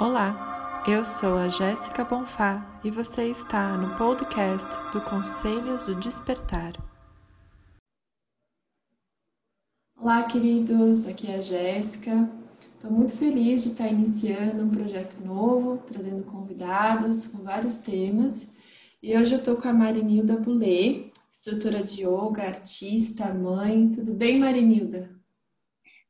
Olá, eu sou a Jéssica Bonfá e você está no podcast do Conselhos do Despertar. Olá, queridos, aqui é a Jéssica. Estou muito feliz de estar iniciando um projeto novo, trazendo convidados com vários temas. E hoje eu estou com a Marinilda Boulay, instrutora de yoga, artista, mãe. Tudo bem, Marinilda?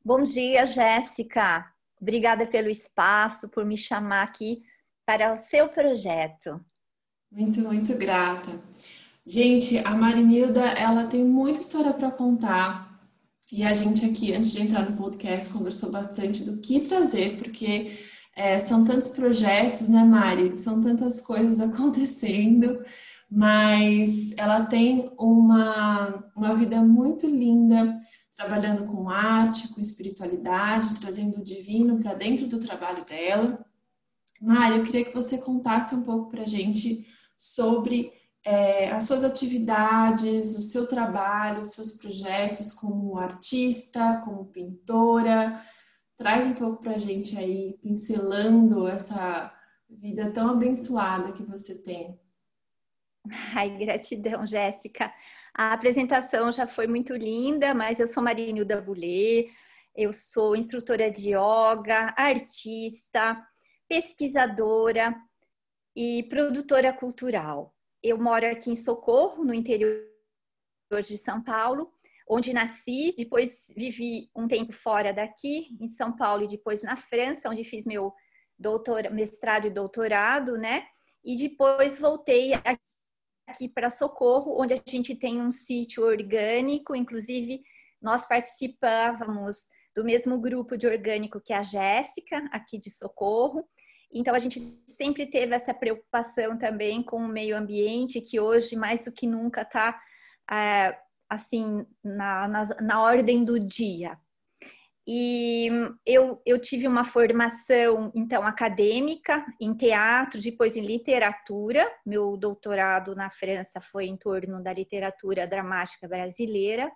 Bom dia, Jéssica. Obrigada pelo espaço, por me chamar aqui para o seu projeto. Muito, muito grata. Gente, a Marinilda, ela tem muita história para contar. E a gente aqui, antes de entrar no podcast, conversou bastante do que trazer, porque é, são tantos projetos, né, Mari? São tantas coisas acontecendo, mas ela tem uma, uma vida muito linda, trabalhando com arte, com espiritualidade, trazendo o divino para dentro do trabalho dela. Mari, eu queria que você contasse um pouco para a gente sobre é, as suas atividades, o seu trabalho, os seus projetos como artista, como pintora. Traz um pouco para a gente aí, pincelando essa vida tão abençoada que você tem. Ai, gratidão, Jéssica. A apresentação já foi muito linda, mas eu sou Marinilda Boulay, eu sou instrutora de yoga, artista, pesquisadora e produtora cultural. Eu moro aqui em Socorro, no interior de São Paulo, onde nasci, depois vivi um tempo fora daqui, em São Paulo, e depois na França, onde fiz meu doutor, mestrado e doutorado, né? E depois voltei aqui aqui para Socorro, onde a gente tem um sítio orgânico, inclusive nós participávamos do mesmo grupo de orgânico que a Jéssica, aqui de Socorro. Então a gente sempre teve essa preocupação também com o meio ambiente, que hoje mais do que nunca está é, assim na, na, na ordem do dia. E eu, eu tive uma formação, então, acadêmica em teatro, depois em literatura. Meu doutorado na França foi em torno da literatura dramática brasileira.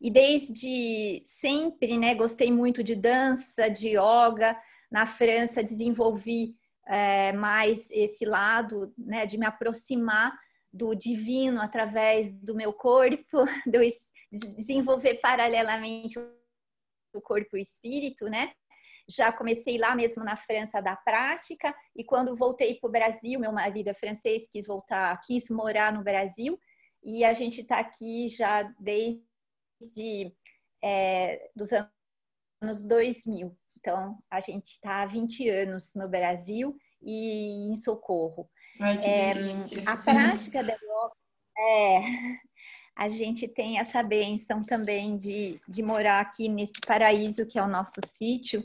E desde sempre, né, gostei muito de dança, de yoga. Na França, desenvolvi é, mais esse lado, né, de me aproximar do divino através do meu corpo, de desenvolver paralelamente do corpo e espírito, né? Já comecei lá mesmo na França da prática e quando voltei para o Brasil, meu marido é francês, quis voltar, quis morar no Brasil e a gente está aqui já desde é, dos anos 2000. Então, a gente está há 20 anos no Brasil e em Socorro. Ai, que é, a prática da yoga é, a gente tem essa benção também de, de morar aqui nesse paraíso que é o nosso sítio.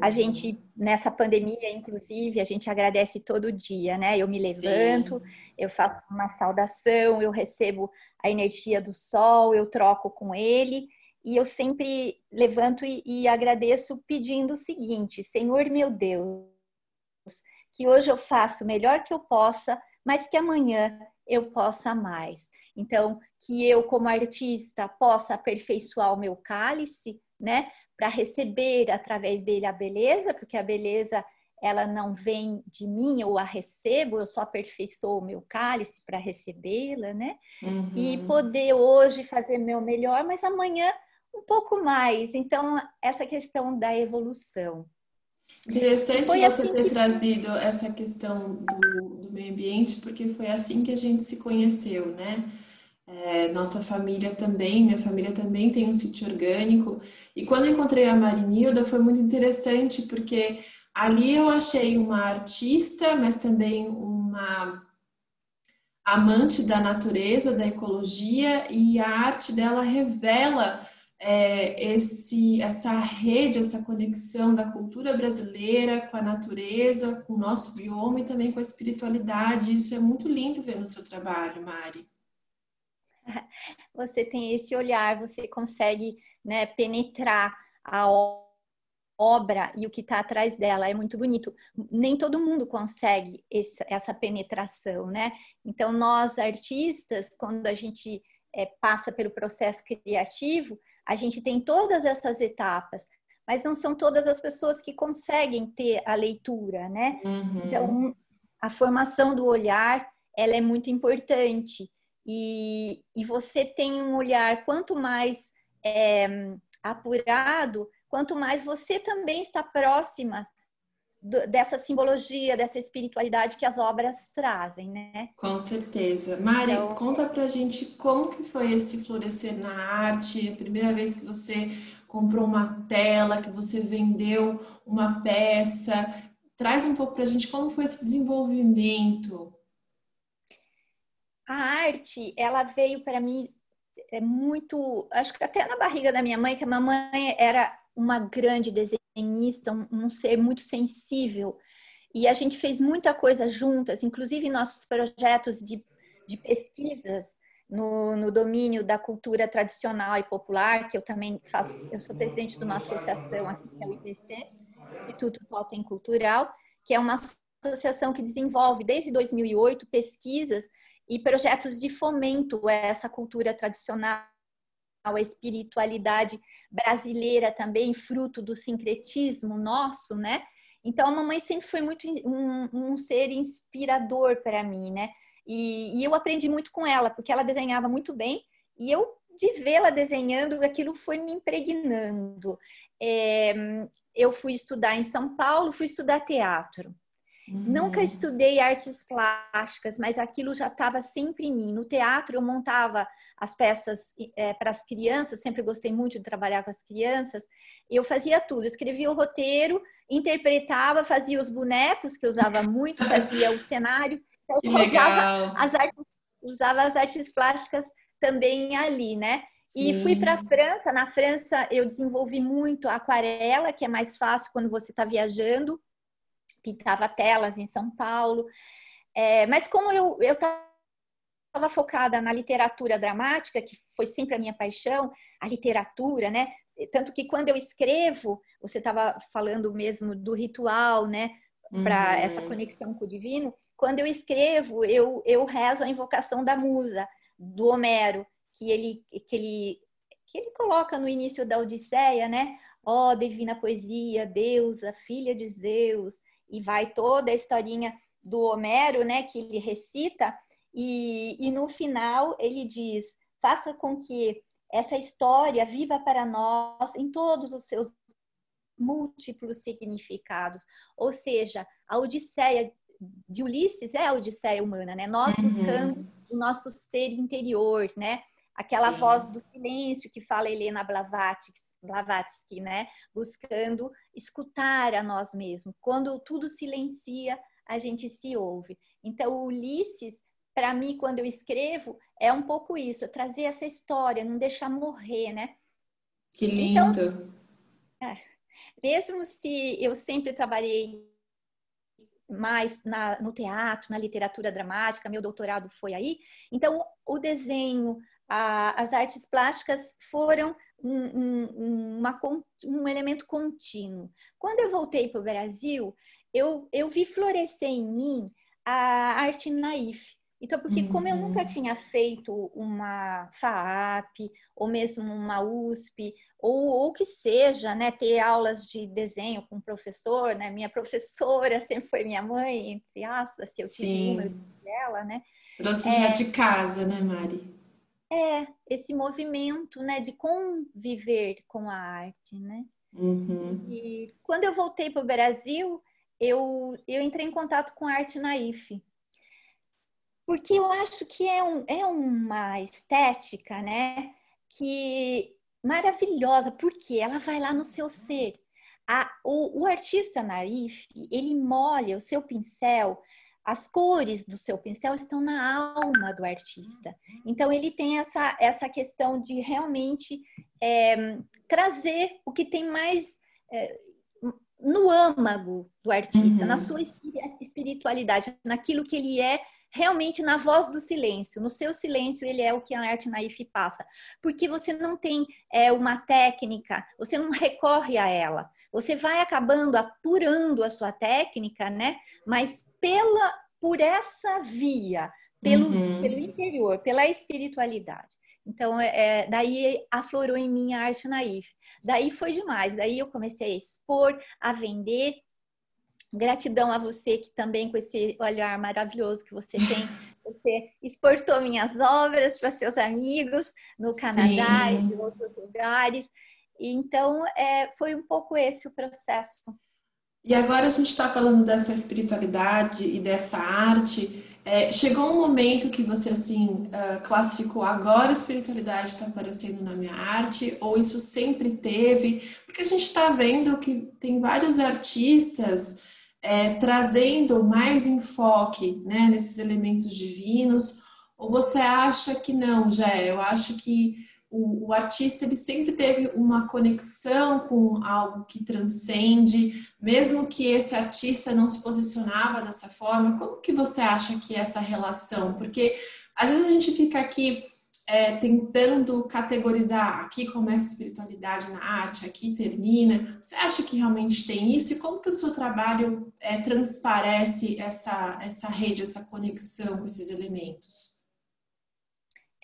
A uhum. gente, nessa pandemia, inclusive, a gente agradece todo dia, né? Eu me levanto, Sim. eu faço uma saudação, eu recebo a energia do sol, eu troco com ele, e eu sempre levanto e, e agradeço pedindo o seguinte: Senhor meu Deus, que hoje eu faço o melhor que eu possa, mas que amanhã eu possa mais. Então, que eu, como artista, possa aperfeiçoar o meu cálice, né? Para receber através dele a beleza, porque a beleza ela não vem de mim, eu a recebo, eu só aperfeiçoo o meu cálice para recebê-la, né? Uhum. E poder hoje fazer meu melhor, mas amanhã um pouco mais. Então, essa questão da evolução. Interessante você assim ter que... trazido essa questão do, do meio ambiente, porque foi assim que a gente se conheceu, né? É, nossa família também, minha família também tem um sítio orgânico. E quando encontrei a Marinilda foi muito interessante, porque ali eu achei uma artista, mas também uma amante da natureza, da ecologia, e a arte dela revela é, esse, essa rede, essa conexão da cultura brasileira com a natureza, com o nosso bioma e também com a espiritualidade. Isso é muito lindo ver no seu trabalho, Mari. Você tem esse olhar, você consegue né, penetrar a obra e o que está atrás dela. É muito bonito. Nem todo mundo consegue essa penetração, né? Então, nós artistas, quando a gente é, passa pelo processo criativo, a gente tem todas essas etapas, mas não são todas as pessoas que conseguem ter a leitura, né? Uhum. Então, a formação do olhar, ela é muito importante. E, e você tem um olhar, quanto mais é, apurado, quanto mais você também está próxima dessa simbologia, dessa espiritualidade que as obras trazem, né? Com certeza. Mari, então, conta pra gente como que foi esse florescer na arte, a primeira vez que você comprou uma tela, que você vendeu uma peça. Traz um pouco pra gente como foi esse desenvolvimento. A arte, ela veio para mim é muito, acho que até na barriga da minha mãe, que a mamãe era uma grande desenhista, um, um ser muito sensível. E a gente fez muita coisa juntas, inclusive nossos projetos de, de pesquisas no, no, domínio da cultura tradicional e popular, que eu também faço, eu sou presidente de uma associação aqui, que é o ITC, Instituto Totem Cultural, que é uma associação que desenvolve desde 2008 pesquisas e projetos de fomento a essa cultura tradicional a espiritualidade brasileira também, fruto do sincretismo nosso, né? Então, a mamãe sempre foi muito um, um ser inspirador para mim, né? E, e, eu aprendi muito com ela, porque ela desenhava muito bem e eu, de vê-la desenhando, aquilo foi me impregnando. É, eu fui estudar em São Paulo, fui estudar teatro. Uhum. Nunca estudei artes plásticas, mas aquilo já estava sempre em mim. No teatro, eu montava as peças é, para as crianças, sempre gostei muito de trabalhar com as crianças. Eu fazia tudo, escrevia o roteiro, interpretava, fazia os bonecos, que eu usava muito, fazia o cenário. Então, que legal. As artes, usava as artes plásticas também ali, né? Sim. E fui para a França. Na França, eu desenvolvi muito a aquarela, que é mais fácil quando você está viajando pintava telas em São Paulo. É, mas como eu estava focada na literatura dramática, que foi sempre a minha paixão, a literatura, né? Tanto que quando eu escrevo, você estava falando mesmo do ritual, né? Para uhum. essa conexão com o divino. Quando eu escrevo, eu, eu rezo a invocação da musa, do Homero, que ele, que ele, que ele coloca no início da Odisseia, né? Ó oh, divina poesia, deusa, filha de Zeus, e vai toda a historinha do Homero, né, que ele recita, e, e no final ele diz: faça com que essa história viva para nós em todos os seus múltiplos significados. Ou seja, a Odisseia de Ulisses é a Odisseia humana, né? Nós uhum. buscando o nosso ser interior, né? Aquela Sim. voz do silêncio que fala Helena Blavatsky, né? Buscando escutar a nós mesmos. Quando tudo silencia, a gente se ouve. Então, o Ulisses, para mim, quando eu escrevo, é um pouco isso, trazer essa história, não deixar morrer, né? Que então, lindo! Então, é, mesmo se eu sempre trabalhei mais na, no teatro, na literatura dramática, meu doutorado foi aí. Então, o desenho, a, as artes plásticas foram um, um, uma, um elemento contínuo. Quando eu voltei para o Brasil, eu, eu vi florescer em mim a arte naif. Então, porque uhum. como eu nunca uhum. tinha feito uma FAAP, ou mesmo uma USP, ou, ou que seja, né, ter aulas de desenho com professor, né, minha professora sempre foi minha mãe, entre aspas, se eu tive uma dela, né. Trouxe é, já de casa, né, Mari? É, esse movimento, né, de conviver com a arte, né? Uhum. E quando eu voltei para o Brasil, eu, eu entrei em contato com a arte naif. Porque eu acho que é, um, é uma estética, né, que maravilhosa, porque ela vai lá no seu ser. A, o, o artista naif, ele molha o seu pincel as cores do seu pincel estão na alma do artista. Então, ele tem essa, essa questão de realmente é, trazer o que tem mais é, no âmago do artista, uhum. na sua espiritualidade, naquilo que ele é realmente na voz do silêncio. No seu silêncio, ele é o que a arte naif passa. Porque você não tem é, uma técnica, você não recorre a ela. Você vai acabando apurando a sua técnica, né? Mas pela, por essa via, pelo, uhum. pelo interior, pela espiritualidade. Então, é, daí aflorou em mim a arte naif. Daí foi demais. Daí eu comecei a expor, a vender. Gratidão a você que também com esse olhar maravilhoso que você tem, você exportou minhas obras para seus amigos no Canadá Sim. e em outros lugares. Então, é, foi um pouco esse o processo. E agora a gente está falando dessa espiritualidade e dessa arte. É, chegou um momento que você assim uh, classificou agora a espiritualidade está aparecendo na minha arte ou isso sempre teve? Porque a gente está vendo que tem vários artistas é, trazendo mais enfoque né, nesses elementos divinos. Ou você acha que não, já? Eu acho que o, o, artista ele sempre teve uma conexão com algo que transcende, mesmo que esse artista não se posicionava dessa forma. Como que você acha que é essa relação? Porque às vezes a gente fica aqui é, tentando categorizar aqui começa a espiritualidade na arte, aqui termina. Você acha que realmente tem isso? E como que o seu trabalho é, transparece essa, essa rede, essa conexão com esses elementos?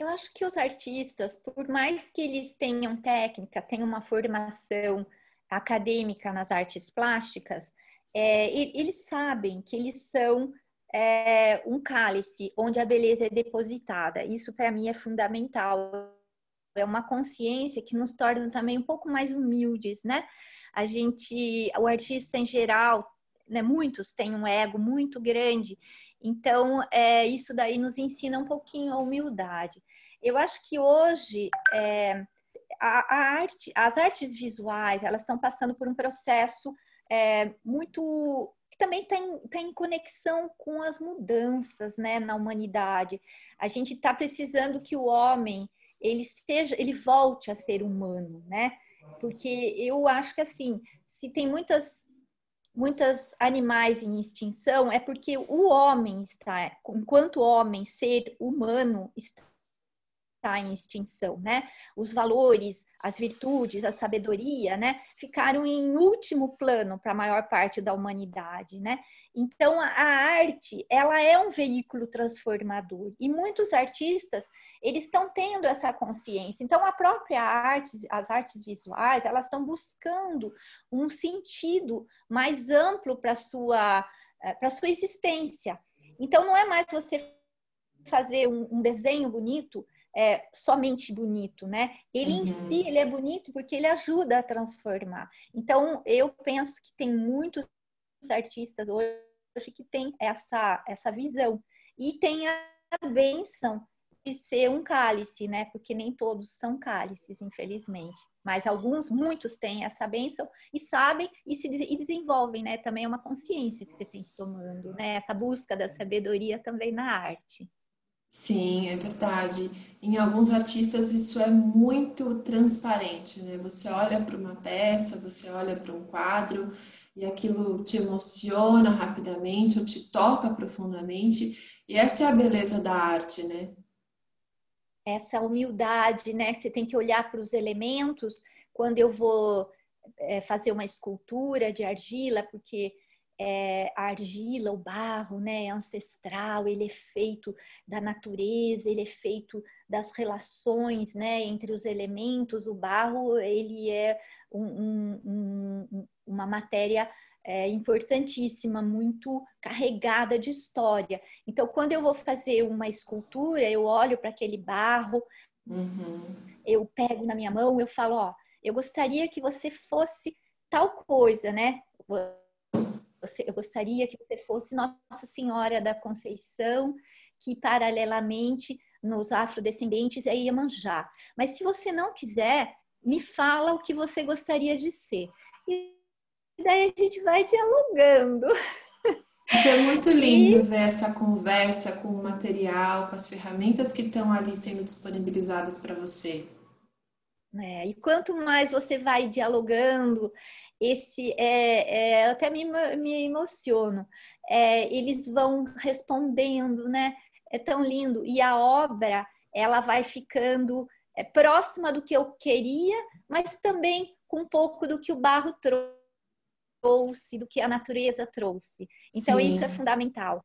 Eu acho que os artistas, por mais que eles tenham técnica, tenham uma formação acadêmica nas artes plásticas, é, eles sabem que eles são é, um cálice onde a beleza é depositada. Isso para mim é fundamental. É uma consciência que nos torna também um pouco mais humildes, né? A gente, o artista em geral, né, muitos têm um ego muito grande. Então, é, isso daí nos ensina um pouquinho a humildade. Eu acho que hoje é, a, a, arte, as artes visuais, elas estão passando por um processo é, muito que também tem, tem conexão com as mudanças né, na humanidade. A gente está precisando que o homem ele seja, ele volte a ser humano, né? Porque eu acho que assim, se tem muitas muitas animais em extinção, é porque o homem está, enquanto homem, ser humano, está está em extinção, né? Os valores, as virtudes, a sabedoria, né, ficaram em último plano para a maior parte da humanidade, né? Então a arte, ela é um veículo transformador e muitos artistas, eles estão tendo essa consciência. Então a própria arte, as artes visuais, elas estão buscando um sentido mais amplo para sua eh, para sua existência. Então não é mais você fazer um, um desenho bonito é, somente bonito, né? Ele uhum. em si, ele é bonito porque ele ajuda a transformar. Então, eu penso que tem muitos artistas hoje que tem essa, essa visão. E tem a benção de ser um cálice, né? Porque nem todos são cálices, infelizmente. Mas alguns, muitos têm essa benção e sabem e se e desenvolvem, né? Também é uma consciência que você tem tomando, né? Essa busca da sabedoria também na arte. Sim, é verdade. Em alguns artistas isso é muito transparente, né? Você olha para uma peça, você olha para um quadro e aquilo te emociona rapidamente ou te toca profundamente. E essa é a beleza da arte, né? Essa humildade, né? Você tem que olhar para os elementos. Quando eu vou é, fazer uma escultura de argila, porque é, a argila, o barro, né, é ancestral, ele é feito da natureza, ele é feito das relações, né, entre os elementos. O barro, ele é um, um, um, uma matéria é, importantíssima, muito carregada de história. Então, quando eu vou fazer uma escultura, eu olho para aquele barro, uhum. eu pego na minha mão, eu falo, ó, eu gostaria que você fosse tal coisa, né? Você, eu gostaria que você fosse Nossa Senhora da Conceição, que paralelamente nos afrodescendentes é Iemanjá. Mas se você não quiser, me fala o que você gostaria de ser. E daí a gente vai dialogando. Isso é muito lindo e... ver essa conversa com o material, com as ferramentas que estão ali sendo disponibilizadas para você. É, e quanto mais você vai dialogando esse é, é até me, me emociono. É, eles vão respondendo, né? É tão lindo. E a obra ela vai ficando é, próxima do que eu queria, mas também com um pouco do que o barro trouxe, do que a natureza trouxe. Então Sim. isso é fundamental.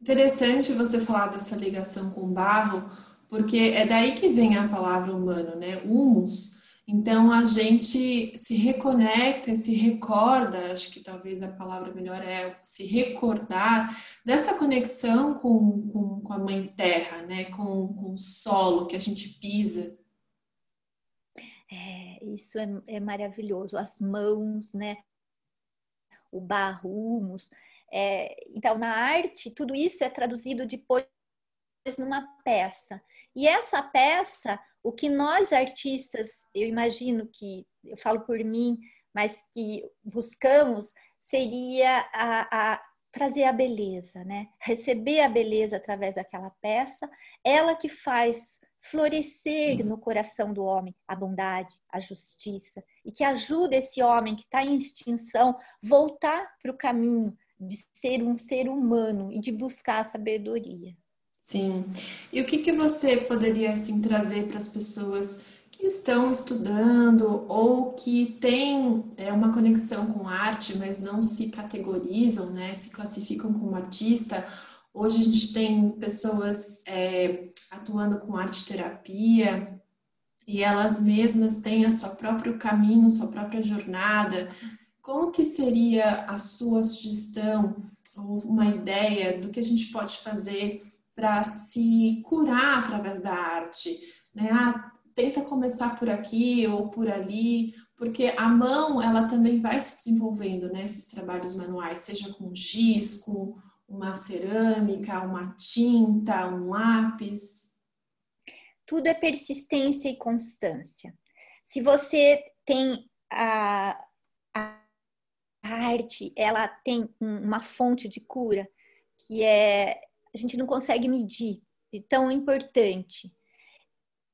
Interessante você falar dessa ligação com o barro, porque é daí que vem a palavra humano, né? Humus. Então a gente se reconecta, se recorda, acho que talvez a palavra melhor é se recordar dessa conexão com, com, com a mãe terra, né? Com, com o solo que a gente pisa. É, isso é, é maravilhoso. As mãos, né? O barro, humus. É, então, na arte, tudo isso é traduzido depois numa peça. E essa peça, o que nós artistas, eu imagino que, eu falo por mim, mas que buscamos, seria a, a trazer a beleza, né? Receber a beleza através daquela peça, ela que faz florescer no coração do homem a bondade, a justiça, e que ajuda esse homem que está em extinção voltar para o caminho de ser um ser humano e de buscar a sabedoria. Sim. E o que, que você poderia assim trazer para as pessoas que estão estudando ou que têm é, uma conexão com arte, mas não se categorizam, né? Se classificam como artista? Hoje a gente tem pessoas é, atuando com arte terapia e elas mesmas têm a seu próprio caminho, sua própria jornada. Como que seria a sua sugestão ou uma ideia do que a gente pode fazer para se curar através da arte, né? Ah, tenta começar por aqui ou por ali, porque a mão ela também vai se desenvolvendo nesses né, trabalhos manuais, seja com giz, com uma cerâmica, uma tinta, um lápis. Tudo é persistência e constância. Se você tem a, a arte, ela tem uma fonte de cura que é a gente não consegue medir, de tão importante.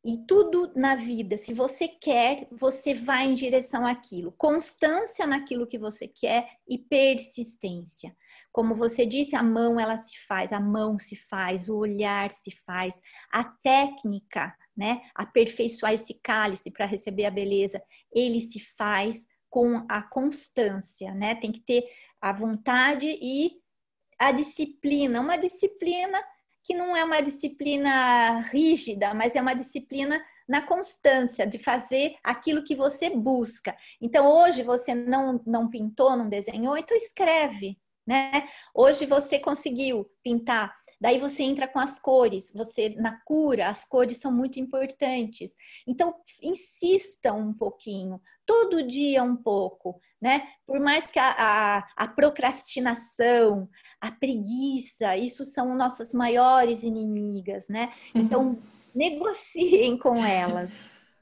E tudo na vida, se você quer, você vai em direção àquilo. Constância naquilo que você quer e persistência. Como você disse, a mão ela se faz, a mão se faz, o olhar se faz, a técnica, né? Aperfeiçoar esse cálice para receber a beleza, ele se faz com a constância, né? Tem que ter a vontade e a disciplina, uma disciplina que não é uma disciplina rígida, mas é uma disciplina na constância de fazer aquilo que você busca. Então, hoje você não, não pintou, não desenhou, então escreve, né? Hoje você conseguiu pintar Daí você entra com as cores, você na cura, as cores são muito importantes. Então, insista um pouquinho, todo dia um pouco, né? Por mais que a, a, a procrastinação, a preguiça, isso são nossas maiores inimigas, né? Então, uhum. negociem com elas.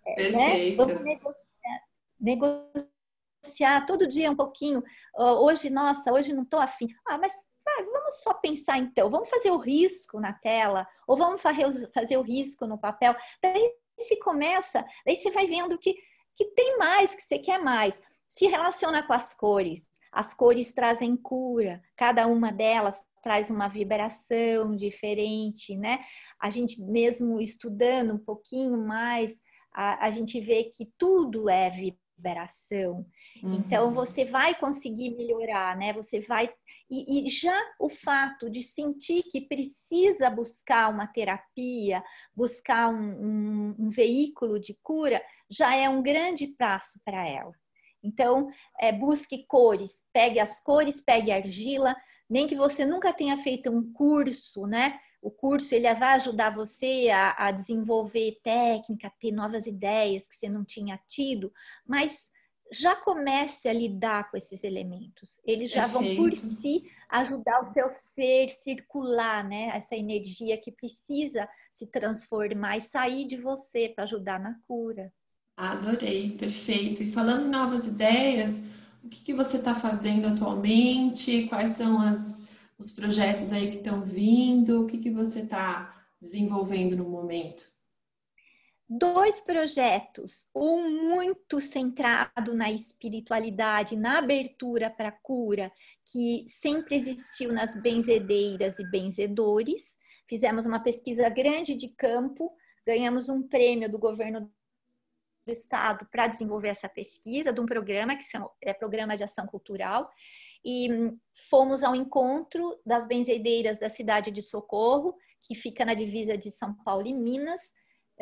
É, né? Vamos negociar, negociar todo dia um pouquinho. Hoje, nossa, hoje não estou afim. Ah, mas ah, vamos só pensar então, vamos fazer o risco na tela, ou vamos fazer o risco no papel. Daí se começa, daí você vai vendo que, que tem mais, que você quer mais. Se relaciona com as cores. As cores trazem cura, cada uma delas traz uma vibração diferente, né? A gente mesmo estudando um pouquinho mais, a, a gente vê que tudo é vibração. Uhum. Então você vai conseguir melhorar, né? Você vai e, e, já o fato de sentir que precisa buscar uma terapia, buscar um, um, um veículo de cura, já é um grande passo para ela. Então, é, busque cores, pegue as cores, pegue argila, nem que você nunca tenha feito um curso, né? O curso ele vai ajudar você a, a desenvolver técnica, ter novas ideias que você não tinha tido, mas já comece a lidar com esses elementos. Eles já vão por si ajudar o seu ser circular, né? Essa energia que precisa se transformar e sair de você para ajudar na cura. Adorei, perfeito. E falando em novas ideias, o que, que você está fazendo atualmente? Quais são as, os projetos aí que estão vindo? O que, que você está desenvolvendo no momento? Dois projetos, um muito centrado na espiritualidade, na abertura para cura, que sempre existiu nas benzedeiras e benzedores. Fizemos uma pesquisa grande de campo, ganhamos um prêmio do governo do estado para desenvolver essa pesquisa de um programa que é Programa de Ação Cultural. e fomos ao encontro das benzedeiras da cidade de Socorro, que fica na divisa de São Paulo e Minas.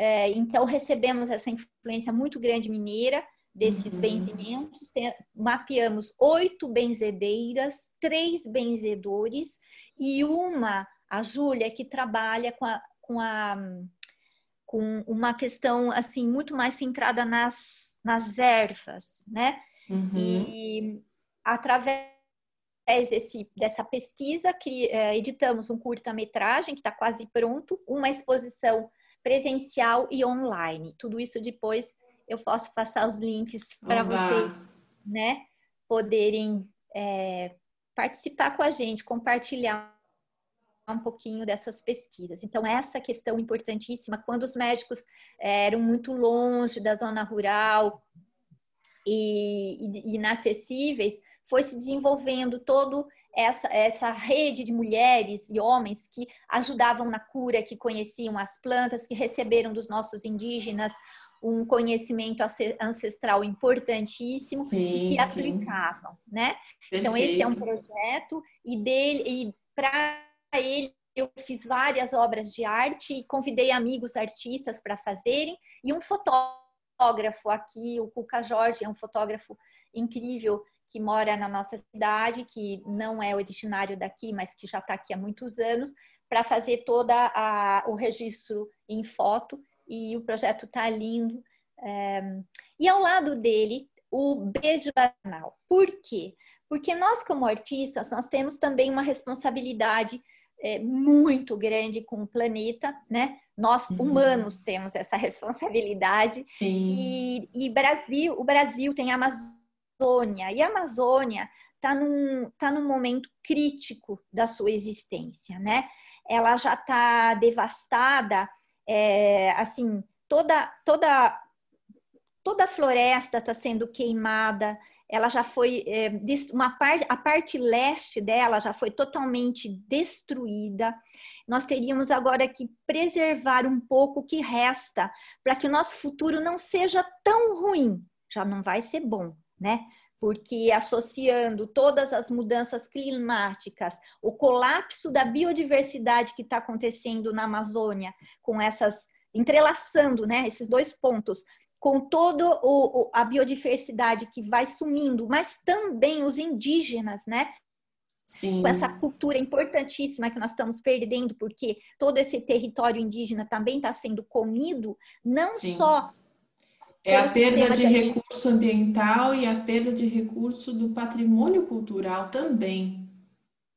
É, então, recebemos essa influência muito grande mineira desses uhum. benzimentos. Tem, mapeamos oito benzedeiras, três benzedores e uma, a Júlia, que trabalha com a, com a com uma questão assim muito mais centrada nas, nas ervas, né? Uhum. E através desse, dessa pesquisa, que, é, editamos um curta-metragem que está quase pronto, uma exposição presencial e online. Tudo isso depois eu posso passar os links para vocês, né, poderem é, participar com a gente, compartilhar um pouquinho dessas pesquisas. Então, essa questão importantíssima, quando os médicos é, eram muito longe da zona rural e, e inacessíveis, foi se desenvolvendo todo essa, essa rede de mulheres e homens que ajudavam na cura, que conheciam as plantas, que receberam dos nossos indígenas um conhecimento ancestral importantíssimo sim, e aplicavam, sim. né? Perfeito. Então esse é um projeto e dele e para ele eu fiz várias obras de arte e convidei amigos artistas para fazerem e um fotógrafo aqui, o Cuca Jorge, é um fotógrafo incrível que mora na nossa cidade, que não é originário daqui, mas que já está aqui há muitos anos, para fazer todo o registro em foto e o projeto está lindo. É... E ao lado dele, o beijo banal. Por quê? Porque nós, como artistas, nós temos também uma responsabilidade é, muito grande com o planeta, né? Nós, uhum. humanos, temos essa responsabilidade. Sim. E, e Brasil, o Brasil tem a Amazônia, e a Amazônia está num, tá num momento crítico da sua existência, né? Ela já está devastada é, assim, toda, toda, toda a floresta está sendo queimada, ela já foi é, uma parte, a parte leste dela já foi totalmente destruída. Nós teríamos agora que preservar um pouco o que resta para que o nosso futuro não seja tão ruim. Já não vai ser bom, né? porque associando todas as mudanças climáticas, o colapso da biodiversidade que está acontecendo na Amazônia, com essas entrelaçando, né, esses dois pontos, com toda a biodiversidade que vai sumindo, mas também os indígenas, né? Sim. Com essa cultura importantíssima que nós estamos perdendo, porque todo esse território indígena também está sendo comido, não Sim. só é a perda de recurso ambiental e a perda de recurso do patrimônio cultural também.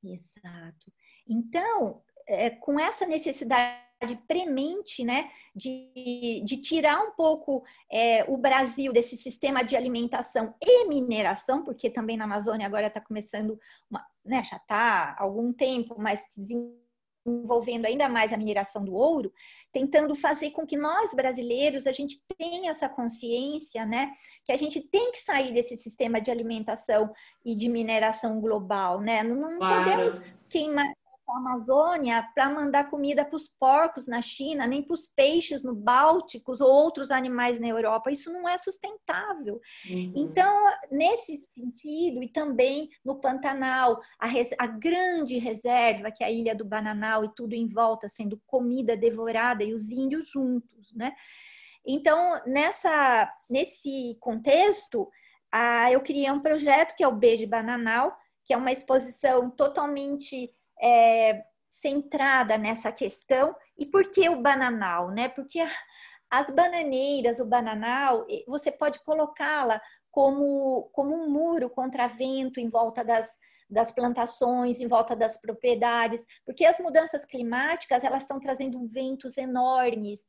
Exato. Então, é, com essa necessidade premente, né, de, de tirar um pouco é, o Brasil desse sistema de alimentação e mineração, porque também na Amazônia agora está começando, uma, né, já está há algum tempo, mas envolvendo ainda mais a mineração do ouro, tentando fazer com que nós brasileiros a gente tenha essa consciência, né, que a gente tem que sair desse sistema de alimentação e de mineração global, né? Não, claro. podemos queimar a Amazônia para mandar comida para os porcos na China, nem para os peixes no Báltico ou outros animais na Europa. Isso não é sustentável. Uhum. Então, nesse sentido, e também no Pantanal, a, res, a, grande reserva, que é a Ilha do Bananal e tudo em volta sendo comida devorada e os índios juntos, né? Então, nessa, nesse contexto, ah, eu criei um projeto que é o B de Bananal, que é uma exposição totalmente é, centrada nessa questão. E por que o bananal? Né? Porque as bananeiras, o bananal, você pode colocá-la como, como um muro contra vento em volta das, das plantações, em volta das propriedades, porque as mudanças climáticas elas estão trazendo ventos enormes.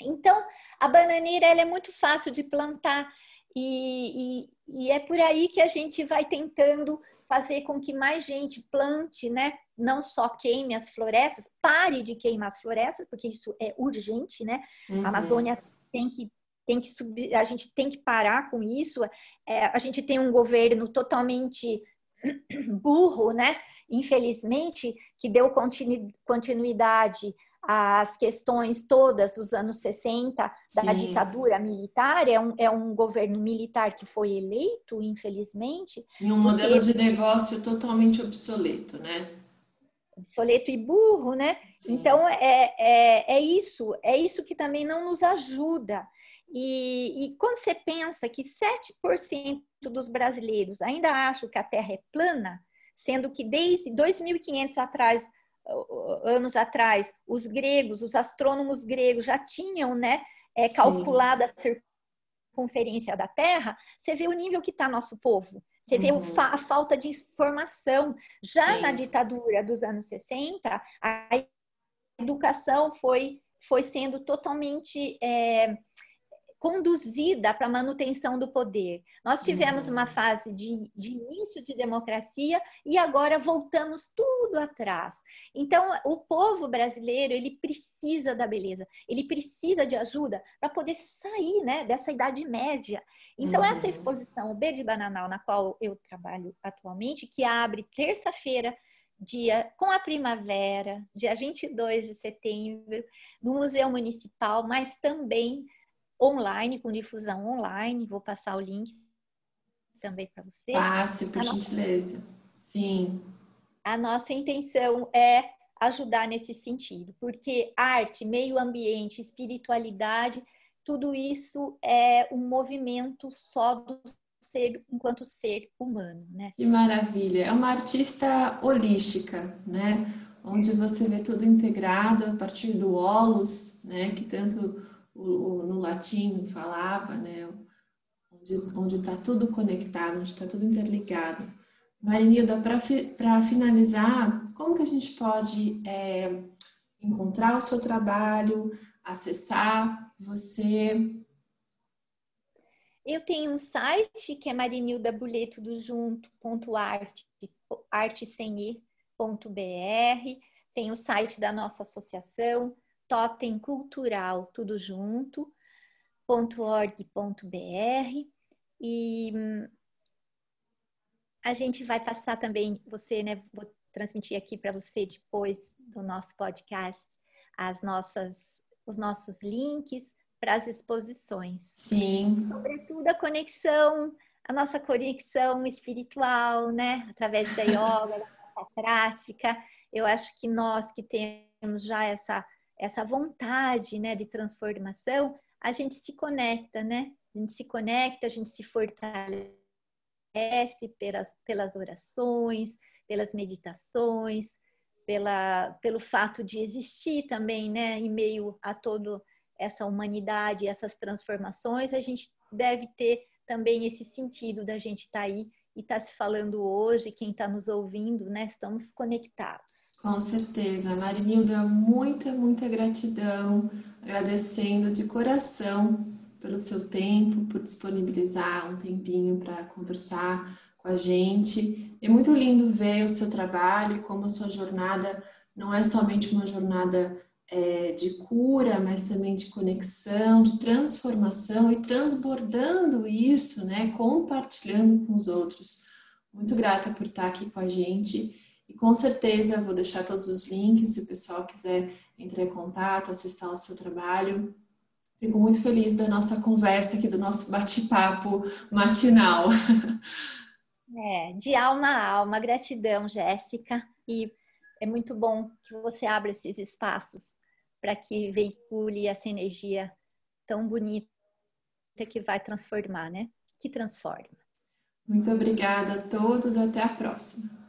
Então, a bananeira ela é muito fácil de plantar e, e, e é por aí que a gente vai tentando fazer com que mais gente plante, né? Não só queime as florestas, pare de queimar as florestas, porque isso é urgente, né? Uhum. A Amazônia tem que tem que subir, a gente tem que parar com isso. É, a gente tem um governo totalmente burro, né? Infelizmente, que deu continuidade as questões todas dos anos 60 da Sim. ditadura militar, é um, é um governo militar que foi eleito, infelizmente. E um modelo de negócio totalmente obsoleto, né? Obsoleto e burro, né? Sim. Então é, é, é isso, é isso que também não nos ajuda. E, e quando você pensa que 7% dos brasileiros ainda acham que a Terra é plana, sendo que desde 2.500 atrás anos atrás, os gregos, os astrônomos gregos já tinham né, é, calculado a circunferência da Terra, você vê o nível que está nosso povo. Você vê uhum. a falta de informação. Já Sim. na ditadura dos anos 60, a educação foi, foi sendo totalmente é, conduzida para a manutenção do poder. Nós tivemos uhum. uma fase de, de, início de democracia e agora voltamos tudo atrás. Então, o povo brasileiro ele precisa da beleza, ele precisa de ajuda para poder sair né, dessa idade média. Então, uhum. essa exposição, o B de Bananal, na qual eu trabalho atualmente, que abre terça-feira, dia com a primavera, dia 22 de setembro, no Museu Municipal, mas também online, com difusão online. Vou passar o link também para você. Passe, por gentileza. Sim. A nossa intenção é ajudar nesse sentido, porque arte, meio ambiente, espiritualidade, tudo isso é um movimento só do ser enquanto ser humano, né? Que maravilha! É uma artista holística, né? Onde você vê tudo integrado a partir do holos, né? Que tanto no latim falava, né? Onde está tudo conectado, onde está tudo interligado. Marinilda, para finalizar, como que a gente pode é, encontrar o seu trabalho, acessar você? Eu tenho um site que é marinildabuletoudojunto.arte, tem o site da nossa associação, totem cultural, tudo junto, .org.br e a gente vai passar também, você, né, vou transmitir aqui para você depois do nosso podcast as nossas, os nossos links para as exposições. Sim. Sobretudo a conexão, a nossa conexão espiritual, né, através da yoga, da prática. Eu acho que nós que temos já essa essa vontade né, de transformação, a gente se conecta, né? A gente se conecta, a gente se fortalece pelas, pelas orações, pelas meditações, pela, pelo fato de existir também, né? Em meio a toda essa humanidade, essas transformações, a gente deve ter também esse sentido da gente estar tá aí e está se falando hoje, quem está nos ouvindo, né? Estamos conectados. Com certeza. Marinilda, muita, muita gratidão, agradecendo de coração pelo seu tempo, por disponibilizar um tempinho para conversar com a gente. É muito lindo ver o seu trabalho, como a sua jornada não é somente uma jornada é, de cura, mas também de conexão, de transformação e transbordando isso, né, compartilhando com os outros. Muito grata por estar aqui com a gente e com certeza vou deixar todos os links se o pessoal quiser entrar em contato, acessar o seu trabalho. Fico muito feliz da nossa conversa aqui, do nosso bate-papo matinal. É, de alma a alma, gratidão, Jéssica. E é muito bom que você abra esses espaços para que veicule essa energia tão bonita que vai transformar, né? Que transforma. Muito obrigada a todos, até a próxima.